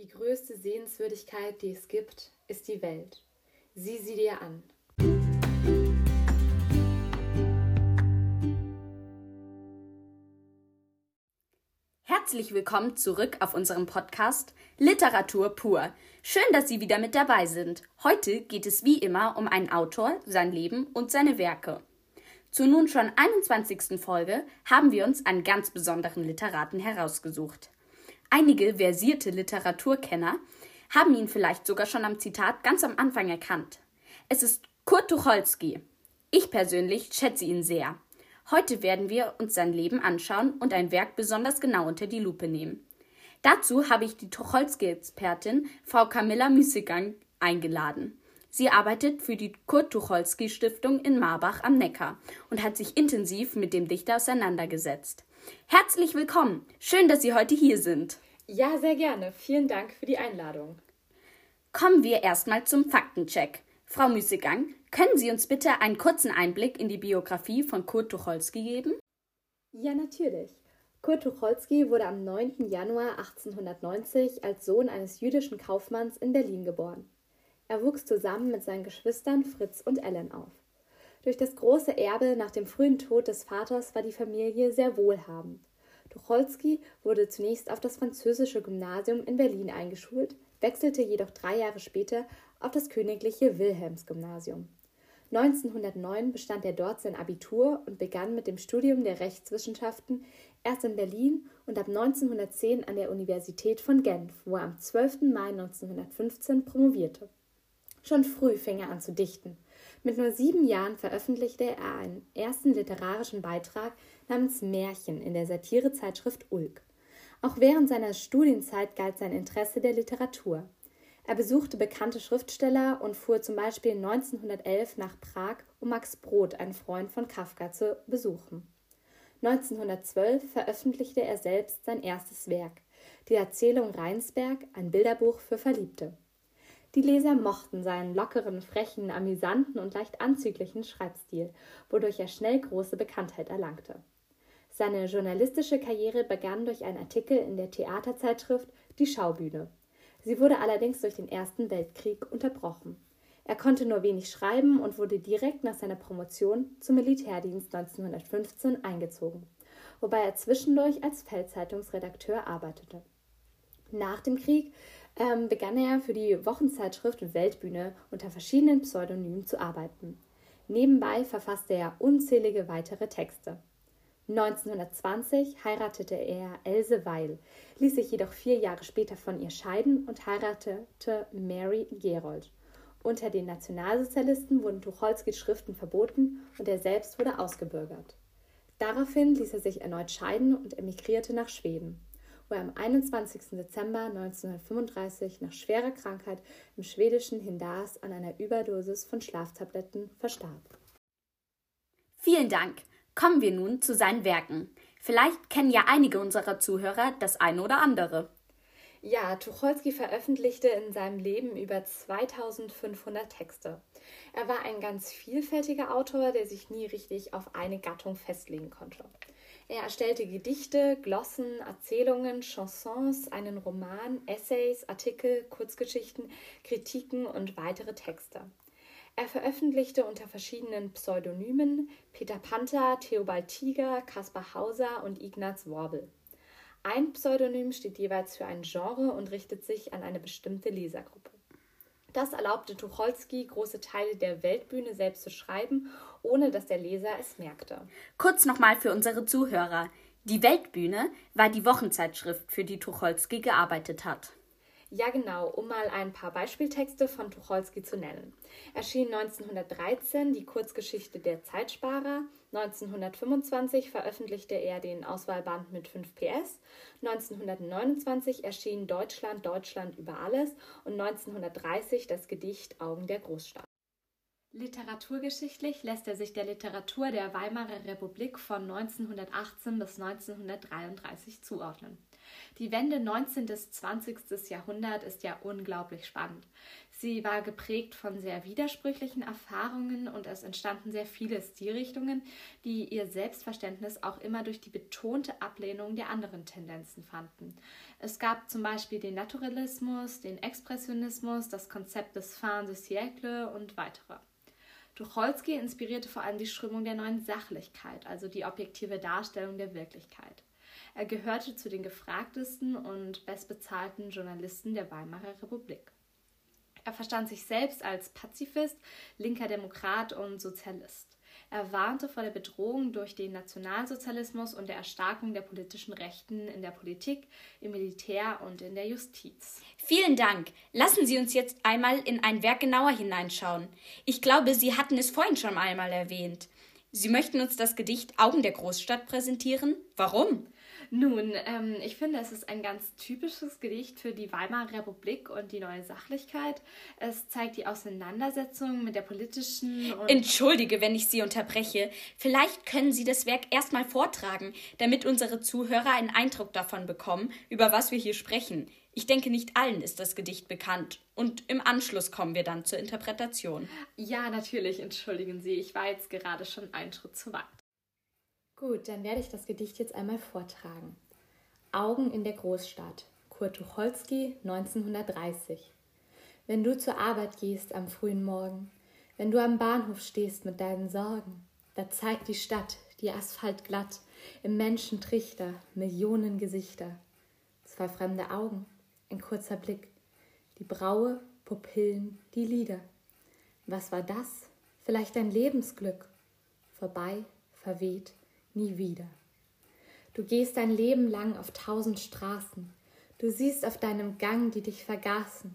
Die größte Sehenswürdigkeit, die es gibt, ist die Welt. Sieh sie dir an. Herzlich willkommen zurück auf unserem Podcast Literatur pur. Schön, dass Sie wieder mit dabei sind. Heute geht es wie immer um einen Autor, sein Leben und seine Werke. Zur nun schon 21. Folge haben wir uns einen ganz besonderen Literaten herausgesucht. Einige versierte Literaturkenner haben ihn vielleicht sogar schon am Zitat ganz am Anfang erkannt. Es ist Kurt Tucholsky. Ich persönlich schätze ihn sehr. Heute werden wir uns sein Leben anschauen und ein Werk besonders genau unter die Lupe nehmen. Dazu habe ich die Tucholsky-Expertin Frau Camilla Müßigang eingeladen. Sie arbeitet für die Kurt-Tucholsky-Stiftung in Marbach am Neckar und hat sich intensiv mit dem Dichter auseinandergesetzt. Herzlich willkommen. Schön, dass Sie heute hier sind. Ja, sehr gerne. Vielen Dank für die Einladung. Kommen wir erstmal zum Faktencheck. Frau Müßigang, können Sie uns bitte einen kurzen Einblick in die Biografie von Kurt Tucholsky geben? Ja, natürlich. Kurt Tucholsky wurde am 9. Januar 1890 als Sohn eines jüdischen Kaufmanns in Berlin geboren. Er wuchs zusammen mit seinen Geschwistern Fritz und Ellen auf. Durch das große Erbe nach dem frühen Tod des Vaters war die Familie sehr wohlhabend. Tucholsky wurde zunächst auf das französische Gymnasium in Berlin eingeschult, wechselte jedoch drei Jahre später auf das königliche Wilhelmsgymnasium. 1909 bestand er dort sein Abitur und begann mit dem Studium der Rechtswissenschaften erst in Berlin und ab 1910 an der Universität von Genf, wo er am 12. Mai 1915 promovierte. Schon früh fing er an zu dichten. Mit nur sieben Jahren veröffentlichte er einen ersten literarischen Beitrag namens Märchen in der Satirezeitschrift Ulk. Auch während seiner Studienzeit galt sein Interesse der Literatur. Er besuchte bekannte Schriftsteller und fuhr zum Beispiel 1911 nach Prag, um Max Brod, einen Freund von Kafka, zu besuchen. 1912 veröffentlichte er selbst sein erstes Werk, die Erzählung Rheinsberg, ein Bilderbuch für Verliebte. Die Leser mochten seinen lockeren, frechen, amüsanten und leicht anzüglichen Schreibstil, wodurch er schnell große Bekanntheit erlangte. Seine journalistische Karriere begann durch einen Artikel in der Theaterzeitschrift Die Schaubühne. Sie wurde allerdings durch den Ersten Weltkrieg unterbrochen. Er konnte nur wenig schreiben und wurde direkt nach seiner Promotion zum Militärdienst 1915 eingezogen, wobei er zwischendurch als Feldzeitungsredakteur arbeitete. Nach dem Krieg ähm, begann er für die Wochenzeitschrift Weltbühne unter verschiedenen Pseudonymen zu arbeiten. Nebenbei verfasste er unzählige weitere Texte. 1920 heiratete er Else Weil, ließ sich jedoch vier Jahre später von ihr scheiden und heiratete Mary Gerold. Unter den Nationalsozialisten wurden Tucholskys Schriften verboten und er selbst wurde ausgebürgert. Daraufhin ließ er sich erneut scheiden und emigrierte nach Schweden wo er am 21. Dezember 1935 nach schwerer Krankheit im schwedischen Hindars an einer Überdosis von Schlaftabletten verstarb. Vielen Dank. Kommen wir nun zu seinen Werken. Vielleicht kennen ja einige unserer Zuhörer das eine oder andere. Ja, Tucholsky veröffentlichte in seinem Leben über 2500 Texte. Er war ein ganz vielfältiger Autor, der sich nie richtig auf eine Gattung festlegen konnte. Er erstellte Gedichte, Glossen, Erzählungen, Chansons, einen Roman, Essays, Artikel, Kurzgeschichten, Kritiken und weitere Texte. Er veröffentlichte unter verschiedenen Pseudonymen Peter Panther, Theobald Tiger, Caspar Hauser und Ignaz Worbel. Ein Pseudonym steht jeweils für ein Genre und richtet sich an eine bestimmte Lesergruppe. Das erlaubte Tucholsky, große Teile der Weltbühne selbst zu schreiben, ohne dass der Leser es merkte. Kurz nochmal für unsere Zuhörer. Die Weltbühne war die Wochenzeitschrift, für die Tucholsky gearbeitet hat. Ja, genau, um mal ein paar Beispieltexte von Tucholsky zu nennen. Erschien 1913 die Kurzgeschichte Der Zeitsparer, 1925 veröffentlichte er den Auswahlband mit 5 PS, 1929 erschien Deutschland, Deutschland über alles und 1930 das Gedicht Augen der Großstadt. Literaturgeschichtlich lässt er sich der Literatur der Weimarer Republik von 1918 bis 1933 zuordnen. Die Wende 19. bis 20. Jahrhundert ist ja unglaublich spannend. Sie war geprägt von sehr widersprüchlichen Erfahrungen und es entstanden sehr viele Stilrichtungen, die ihr Selbstverständnis auch immer durch die betonte Ablehnung der anderen Tendenzen fanden. Es gab zum Beispiel den Naturalismus, den Expressionismus, das Konzept des Fin de siècle und weitere. Tucholsky inspirierte vor allem die Strömung der neuen Sachlichkeit, also die objektive Darstellung der Wirklichkeit. Er gehörte zu den gefragtesten und bestbezahlten Journalisten der Weimarer Republik. Er verstand sich selbst als Pazifist, linker Demokrat und Sozialist. Er warnte vor der Bedrohung durch den Nationalsozialismus und der Erstarkung der politischen Rechten in der Politik, im Militär und in der Justiz. Vielen Dank. Lassen Sie uns jetzt einmal in ein Werk genauer hineinschauen. Ich glaube, Sie hatten es vorhin schon einmal erwähnt. Sie möchten uns das Gedicht Augen der Großstadt präsentieren? Warum? Nun, ähm, ich finde, es ist ein ganz typisches Gedicht für die Weimarer Republik und die neue Sachlichkeit. Es zeigt die Auseinandersetzung mit der politischen. Entschuldige, wenn ich Sie unterbreche. Vielleicht können Sie das Werk erstmal vortragen, damit unsere Zuhörer einen Eindruck davon bekommen, über was wir hier sprechen. Ich denke, nicht allen ist das Gedicht bekannt. Und im Anschluss kommen wir dann zur Interpretation. Ja, natürlich, entschuldigen Sie. Ich war jetzt gerade schon einen Schritt zu weit. Gut, dann werde ich das Gedicht jetzt einmal vortragen. Augen in der Großstadt, Kurt Tucholsky, 1930. Wenn du zur Arbeit gehst am frühen Morgen, wenn du am Bahnhof stehst mit deinen Sorgen, da zeigt die Stadt, die Asphalt glatt, im Menschentrichter Millionen Gesichter. Zwei fremde Augen, ein kurzer Blick, die Braue, Pupillen, die Lider. Was war das? Vielleicht ein Lebensglück. Vorbei, verweht, nie wieder. Du gehst dein Leben lang auf tausend Straßen, du siehst auf deinem Gang, die dich vergaßen.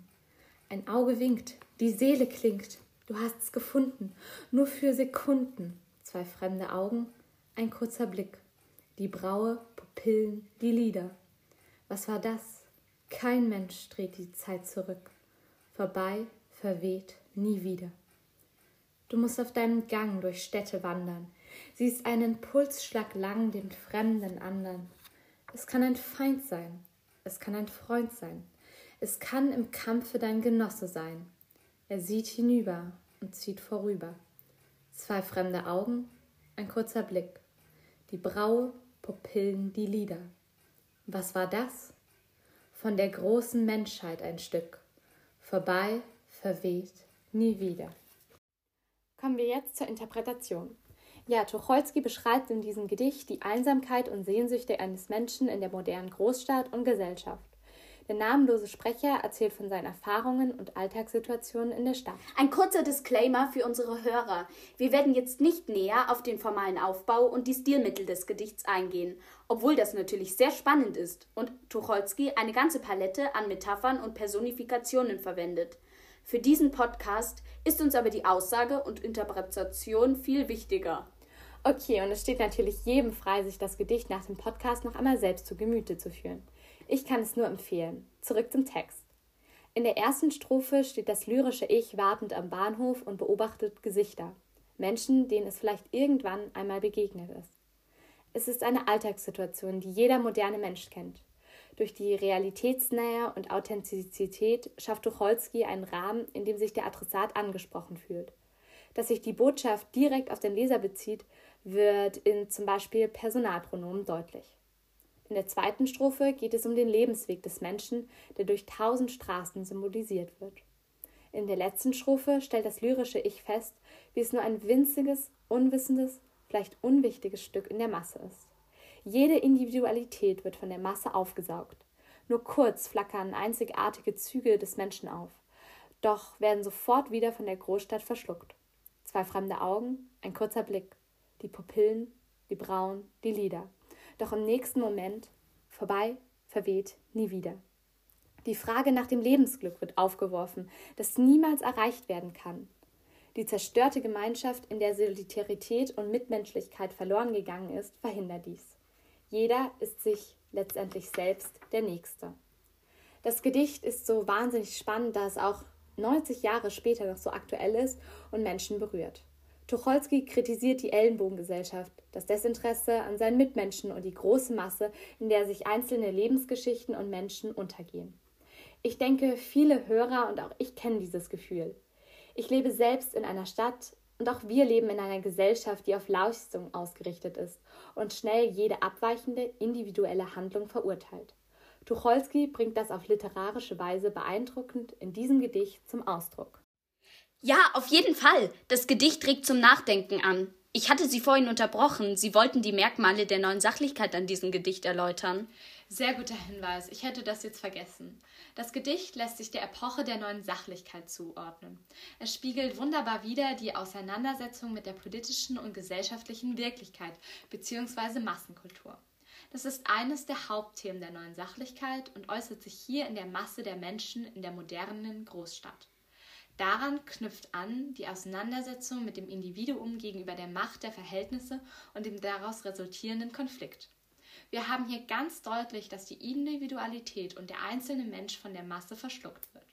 Ein Auge winkt, die Seele klingt, du hast's gefunden, nur für Sekunden. Zwei fremde Augen, ein kurzer Blick, die Braue, Pupillen, die Lider. Was war das? Kein Mensch dreht die Zeit zurück. Vorbei, verweht, nie wieder. Du musst auf deinem Gang durch Städte wandern, siehst einen Pulsschlag lang den fremden andern. Es kann ein Feind sein, es kann ein Freund sein, es kann im Kampfe dein Genosse sein. Er sieht hinüber und zieht vorüber. Zwei fremde Augen, ein kurzer Blick, die Braue, Pupillen, die Lider. Was war das? Von der großen Menschheit ein Stück, vorbei, verweht, nie wieder. Kommen wir jetzt zur Interpretation. Ja, Tucholsky beschreibt in diesem Gedicht die Einsamkeit und Sehnsüchte eines Menschen in der modernen Großstadt und Gesellschaft. Der namenlose Sprecher erzählt von seinen Erfahrungen und Alltagssituationen in der Stadt. Ein kurzer Disclaimer für unsere Hörer. Wir werden jetzt nicht näher auf den formalen Aufbau und die Stilmittel des Gedichts eingehen, obwohl das natürlich sehr spannend ist und Tucholsky eine ganze Palette an Metaphern und Personifikationen verwendet. Für diesen Podcast ist uns aber die Aussage und Interpretation viel wichtiger. Okay, und es steht natürlich jedem frei, sich das Gedicht nach dem Podcast noch einmal selbst zu Gemüte zu führen. Ich kann es nur empfehlen. Zurück zum Text. In der ersten Strophe steht das lyrische Ich wartend am Bahnhof und beobachtet Gesichter. Menschen, denen es vielleicht irgendwann einmal begegnet ist. Es ist eine Alltagssituation, die jeder moderne Mensch kennt. Durch die Realitätsnähe und Authentizität schafft Tucholsky einen Rahmen, in dem sich der Adressat angesprochen fühlt. Dass sich die Botschaft direkt auf den Leser bezieht, wird in zum Beispiel Personalpronomen deutlich. In der zweiten Strophe geht es um den Lebensweg des Menschen, der durch tausend Straßen symbolisiert wird. In der letzten Strophe stellt das lyrische Ich fest, wie es nur ein winziges, unwissendes, vielleicht unwichtiges Stück in der Masse ist. Jede Individualität wird von der Masse aufgesaugt. Nur kurz flackern einzigartige Züge des Menschen auf, doch werden sofort wieder von der Großstadt verschluckt. Zwei fremde Augen, ein kurzer Blick, die Pupillen, die Brauen, die Lider. Doch im nächsten Moment vorbei, verweht, nie wieder. Die Frage nach dem Lebensglück wird aufgeworfen, das niemals erreicht werden kann. Die zerstörte Gemeinschaft, in der Solidarität und Mitmenschlichkeit verloren gegangen ist, verhindert dies. Jeder ist sich letztendlich selbst der Nächste. Das Gedicht ist so wahnsinnig spannend, da es auch 90 Jahre später noch so aktuell ist und Menschen berührt. Tucholsky kritisiert die Ellenbogengesellschaft, das Desinteresse an seinen Mitmenschen und die große Masse, in der sich einzelne Lebensgeschichten und Menschen untergehen. Ich denke, viele Hörer und auch ich kennen dieses Gefühl. Ich lebe selbst in einer Stadt und auch wir leben in einer Gesellschaft, die auf Leistung ausgerichtet ist und schnell jede abweichende individuelle Handlung verurteilt. Tucholsky bringt das auf literarische Weise beeindruckend in diesem Gedicht zum Ausdruck. Ja, auf jeden Fall. Das Gedicht regt zum Nachdenken an. Ich hatte Sie vorhin unterbrochen. Sie wollten die Merkmale der neuen Sachlichkeit an diesem Gedicht erläutern. Sehr guter Hinweis. Ich hätte das jetzt vergessen. Das Gedicht lässt sich der Epoche der neuen Sachlichkeit zuordnen. Es spiegelt wunderbar wider die Auseinandersetzung mit der politischen und gesellschaftlichen Wirklichkeit bzw. Massenkultur. Das ist eines der Hauptthemen der neuen Sachlichkeit und äußert sich hier in der Masse der Menschen in der modernen Großstadt. Daran knüpft an die Auseinandersetzung mit dem Individuum gegenüber der Macht der Verhältnisse und dem daraus resultierenden Konflikt. Wir haben hier ganz deutlich, dass die Individualität und der einzelne Mensch von der Masse verschluckt wird.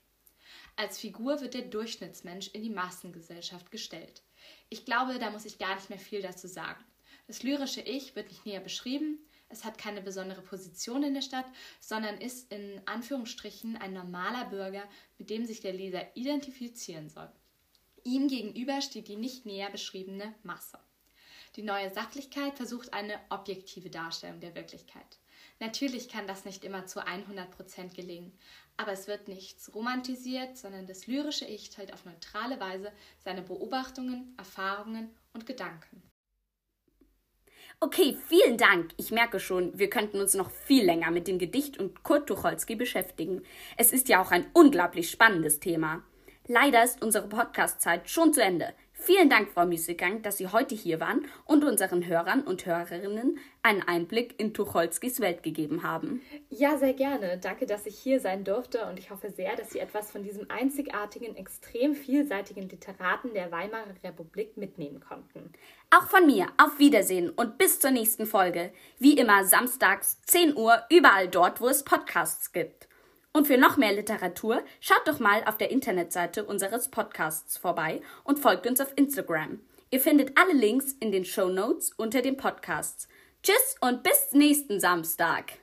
Als Figur wird der Durchschnittsmensch in die Massengesellschaft gestellt. Ich glaube, da muss ich gar nicht mehr viel dazu sagen. Das lyrische Ich wird nicht näher beschrieben, es hat keine besondere Position in der Stadt, sondern ist in Anführungsstrichen ein normaler Bürger, mit dem sich der Leser identifizieren soll. Ihm gegenüber steht die nicht näher beschriebene Masse. Die neue Sachlichkeit versucht eine objektive Darstellung der Wirklichkeit. Natürlich kann das nicht immer zu 100 Prozent gelingen, aber es wird nichts romantisiert, sondern das lyrische Ich teilt auf neutrale Weise seine Beobachtungen, Erfahrungen und Gedanken. Okay, vielen Dank. Ich merke schon, wir könnten uns noch viel länger mit dem Gedicht und Kurt Tucholsky beschäftigen. Es ist ja auch ein unglaublich spannendes Thema. Leider ist unsere Podcast-Zeit schon zu Ende. Vielen Dank, Frau Müßiggang, dass Sie heute hier waren und unseren Hörern und Hörerinnen einen Einblick in Tucholskys Welt gegeben haben. Ja, sehr gerne. Danke, dass ich hier sein durfte und ich hoffe sehr, dass Sie etwas von diesem einzigartigen, extrem vielseitigen Literaten der Weimarer Republik mitnehmen konnten. Auch von mir. Auf Wiedersehen und bis zur nächsten Folge. Wie immer samstags 10 Uhr überall dort, wo es Podcasts gibt. Und für noch mehr Literatur schaut doch mal auf der Internetseite unseres Podcasts vorbei und folgt uns auf Instagram. Ihr findet alle Links in den Show Notes unter den Podcasts. Tschüss und bis nächsten Samstag.